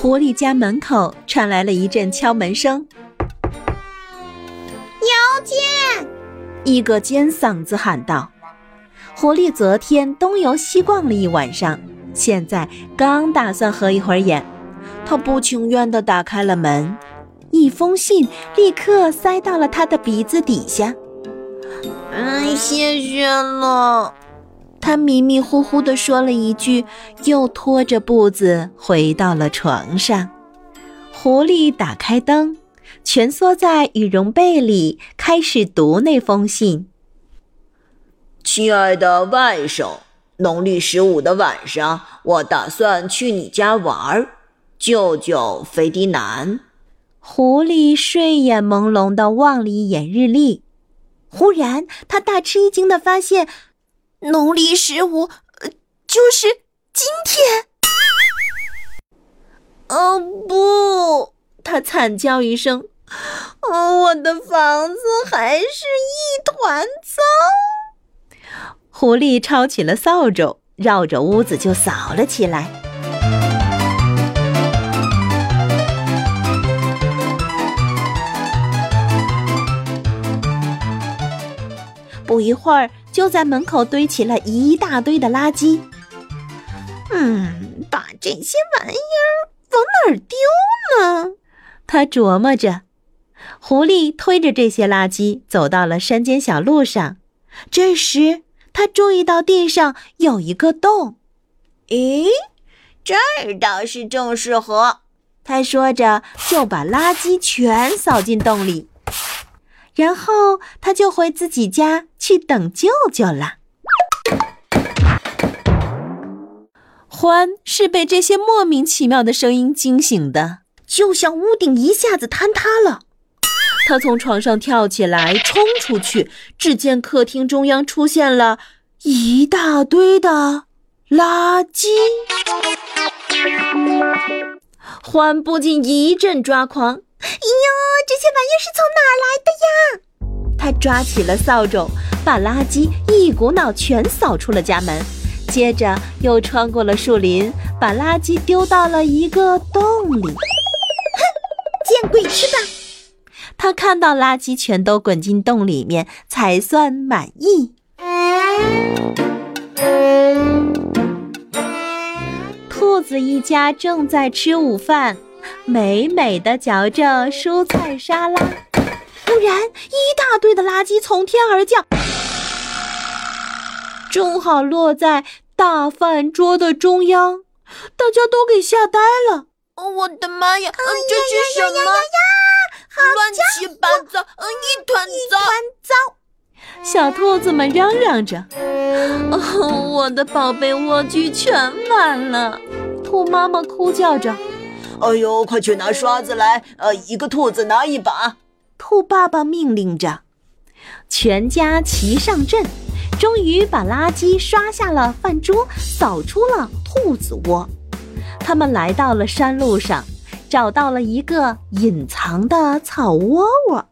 狐狸家门口传来了一阵敲门声。牛见！一个尖嗓子喊道：“狐狸昨天东游西逛了一晚上，现在刚打算合一会儿眼，他不情愿地打开了门，一封信立刻塞到了他的鼻子底下。嗯，谢谢了。”他迷迷糊糊地说了一句，又拖着步子回到了床上。狐狸打开灯，蜷缩在羽绒被里，开始读那封信。亲爱的外甥，农历十五的晚上，我打算去你家玩儿。舅舅费迪南。狐狸睡眼朦胧地望了一眼日历，忽然他大吃一惊地发现。农历十五，就是今天。哦不！他惨叫一声：“哦，我的房子还是一团糟。”狐狸抄起了扫帚，绕着屋子就扫了起来。一会儿。就在门口堆起了一大堆的垃圾。嗯，把这些玩意儿往哪儿丢呢？他琢磨着。狐狸推着这些垃圾走到了山间小路上。这时，他注意到地上有一个洞。咦，这儿倒是正适合。他说着，就把垃圾全扫进洞里。然后他就回自己家去等舅舅了。欢是被这些莫名其妙的声音惊醒的，就像屋顶一下子坍塌了。他从床上跳起来，冲出去，只见客厅中央出现了一大堆的垃圾。欢不禁一阵抓狂。哟，这些玩意是从哪来的呀？他抓起了扫帚，把垃圾一股脑全扫出了家门，接着又穿过了树林，把垃圾丢到了一个洞里。哼，见鬼去吧！他看到垃圾全都滚进洞里面，才算满意。兔子一家正在吃午饭。美美的嚼着蔬菜沙拉，忽然一大堆的垃圾从天而降，正好落在大饭桌的中央，大家都给吓呆了。我的妈呀！这是什么？乱七八糟，一团糟！小兔子们嚷嚷着：“哦，我的宝贝莴苣全满了！”兔妈妈哭叫着。哎呦，快去拿刷子来！呃，一个兔子拿一把。兔爸爸命令着，全家齐上阵，终于把垃圾刷下了饭桌，扫出了兔子窝。他们来到了山路上，找到了一个隐藏的草窝窝，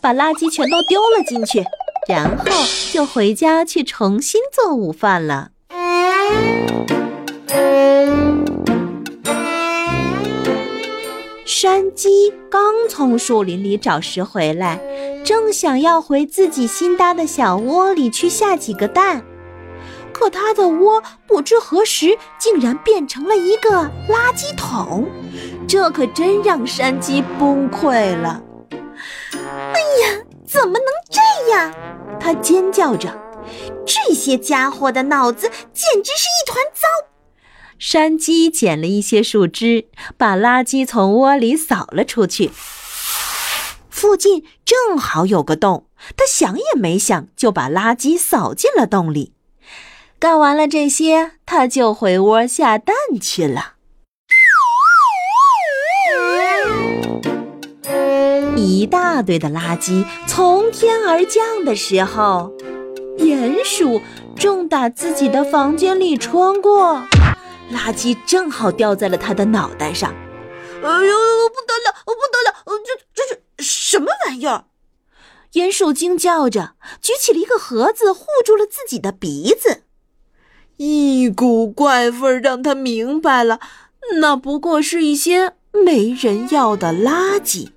把垃圾全都丢了进去，然后就回家去重新做午饭了。山鸡刚从树林里找食回来，正想要回自己新搭的小窝里去下几个蛋，可它的窝不知何时竟然变成了一个垃圾桶，这可真让山鸡崩溃了。哎呀，怎么能这样？它尖叫着，这些家伙的脑子简直是一团糟。山鸡捡了一些树枝，把垃圾从窝里扫了出去。附近正好有个洞，他想也没想就把垃圾扫进了洞里。干完了这些，他就回窝下蛋去了。一大堆的垃圾从天而降的时候，鼹鼠正打自己的房间里穿过。垃圾正好掉在了他的脑袋上。哎呦，不得了，不得了！这这是什么玩意儿？鼹鼠惊叫着，举起了一个盒子，护住了自己的鼻子。一股怪味让他明白了，那不过是一些没人要的垃圾。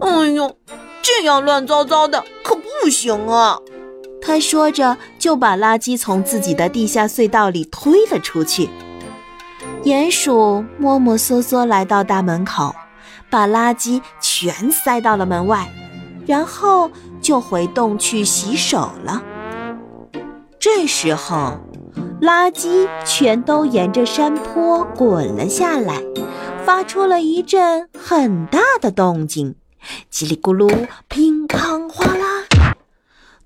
哎呦，这样乱糟糟的可不行啊！他说着，就把垃圾从自己的地下隧道里推了出去。鼹鼠摸摸索索来到大门口，把垃圾全塞到了门外，然后就回洞去洗手了。这时候，垃圾全都沿着山坡滚了下来，发出了一阵很大的动静，叽里咕噜，乒乓哗啦。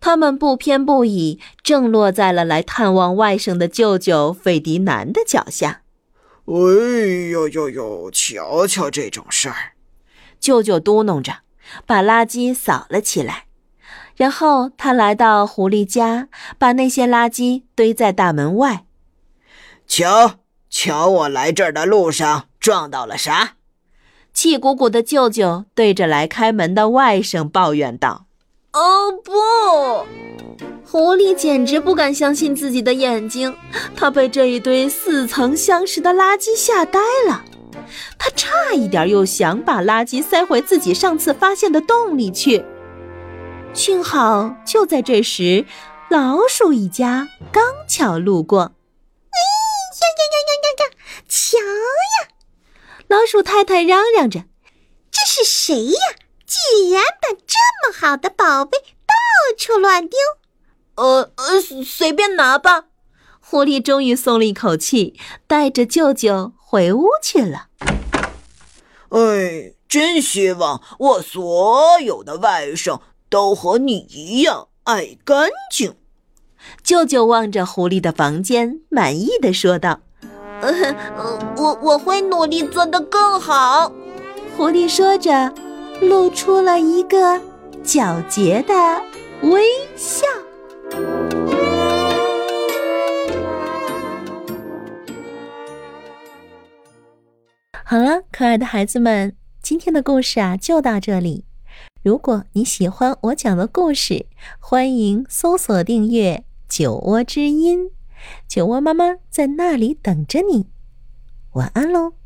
他们不偏不倚，正落在了来探望外甥的舅舅费迪南的脚下。哎呦呦呦！瞧瞧这种事儿，舅舅嘟囔着，把垃圾扫了起来。然后他来到狐狸家，把那些垃圾堆在大门外。瞧瞧，我来这儿的路上撞到了啥？气鼓鼓的舅舅对着来开门的外甥抱怨道：“哦不！”狐狸简直不敢相信自己的眼睛，他被这一堆似曾相识的垃圾吓呆了。他差一点又想把垃圾塞回自己上次发现的洞里去。幸好，就在这时，老鼠一家刚巧路过。哎呀呀呀呀呀呀！瞧呀！老鼠太太嚷嚷着：“这是谁呀？居然把这么好的宝贝到处乱丢！”呃呃，随便拿吧。狐狸终于松了一口气，带着舅舅回屋去了。哎，真希望我所有的外甥。都和你一样爱干净。舅舅望着狐狸的房间，满意的说道：“呃，我我会努力做得更好。”狐狸说着，露出了一个皎洁的微笑。好了，可爱的孩子们，今天的故事啊，就到这里。如果你喜欢我讲的故事，欢迎搜索订阅“酒窝之音”，酒窝妈妈在那里等着你。晚安喽。